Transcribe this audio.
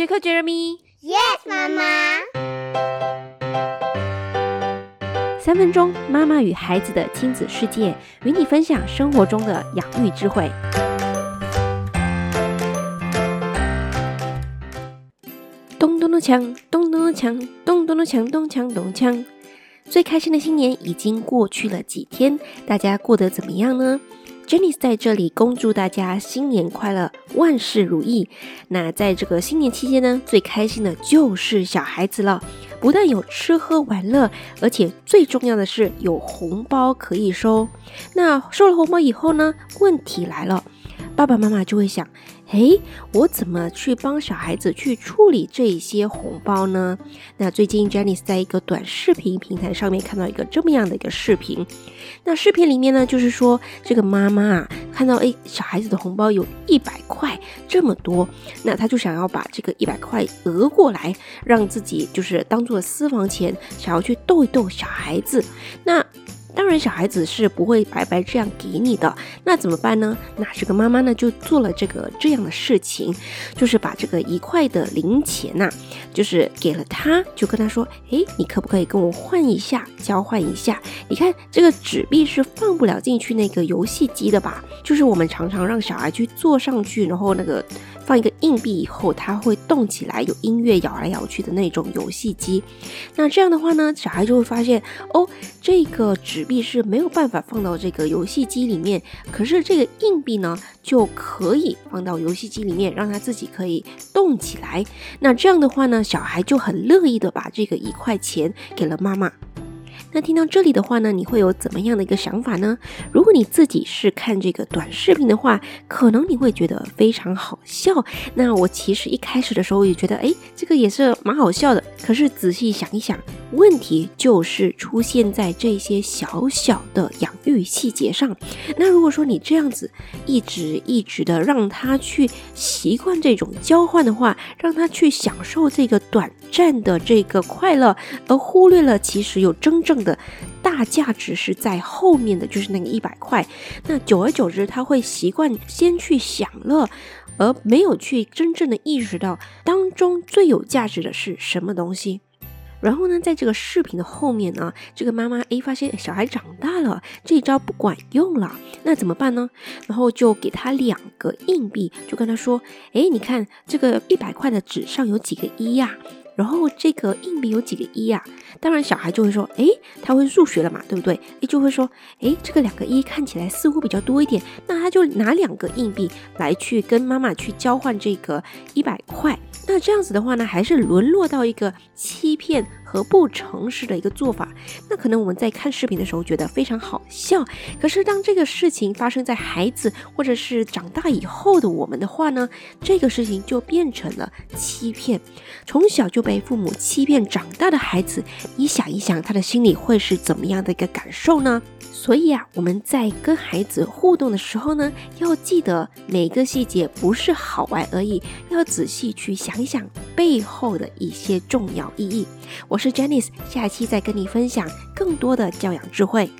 杰克、杰 m 米，Yes，妈妈。三分钟，妈妈与孩子的亲子世界，与你分享生活中的养育智慧。咚咚咚锵，咚咚咚锵，咚咚咚锵，咚锵咚锵。最开心的新年已经过去了几天，大家过得怎么样呢？Jenny 在这里恭祝大家新年快乐，万事如意。那在这个新年期间呢，最开心的就是小孩子了，不但有吃喝玩乐，而且最重要的是有红包可以收。那收了红包以后呢，问题来了，爸爸妈妈就会想。诶，我怎么去帮小孩子去处理这些红包呢？那最近 Jenny 在一个短视频平台上面看到一个这么样的一个视频。那视频里面呢，就是说这个妈妈啊，看到诶小孩子的红包有一百块这么多，那她就想要把这个一百块讹过来，让自己就是当做私房钱，想要去逗一逗小孩子。那当然，小孩子是不会白白这样给你的，那怎么办呢？那这个妈妈呢，就做了这个这样的事情，就是把这个一块的零钱呐，就是给了他，就跟他说：“诶，你可不可以跟我换一下，交换一下？你看这个纸币是放不了进去那个游戏机的吧？就是我们常常让小孩去坐上去，然后那个。”放一个硬币以后，它会动起来，有音乐摇来摇去的那种游戏机。那这样的话呢，小孩就会发现哦，这个纸币是没有办法放到这个游戏机里面，可是这个硬币呢就可以放到游戏机里面，让它自己可以动起来。那这样的话呢，小孩就很乐意的把这个一块钱给了妈妈。那听到这里的话呢，你会有怎么样的一个想法呢？如果你自己是看这个短视频的话，可能你会觉得非常好笑。那我其实一开始的时候也觉得，哎，这个也是蛮好笑的。可是仔细想一想，问题就是出现在这些小小的养育细节上。那如果说你这样子一直一直的让他去习惯这种交换的话，让他去享受这个短暂的这个快乐，而忽略了其实有真正的大价值是在后面的，就是那个一百块。那久而久之，他会习惯先去享乐，而没有去真正的意识到当中最有价值的是什么东西。然后呢，在这个视频的后面呢，这个妈妈 A 发现小孩长大了，这一招不管用了，那怎么办呢？然后就给他两个硬币，就跟他说：“哎，你看这个一百块的纸上有几个一呀？”然后这个硬币有几个一啊？当然小孩就会说，哎，他会数学了嘛，对不对？哎，就会说，哎，这个两个一看起来似乎比较多一点，那他就拿两个硬币来去跟妈妈去交换这个一百块。那这样子的话呢，还是沦落到一个欺骗。和不诚实的一个做法，那可能我们在看视频的时候觉得非常好笑，可是当这个事情发生在孩子或者是长大以后的我们的话呢，这个事情就变成了欺骗。从小就被父母欺骗长大的孩子，你想一想，他的心里会是怎么样的一个感受呢？所以啊，我们在跟孩子互动的时候呢，要记得每个细节不是好玩而已，要仔细去想一想背后的一些重要意义。我是 Janice，下期再跟你分享更多的教养智慧。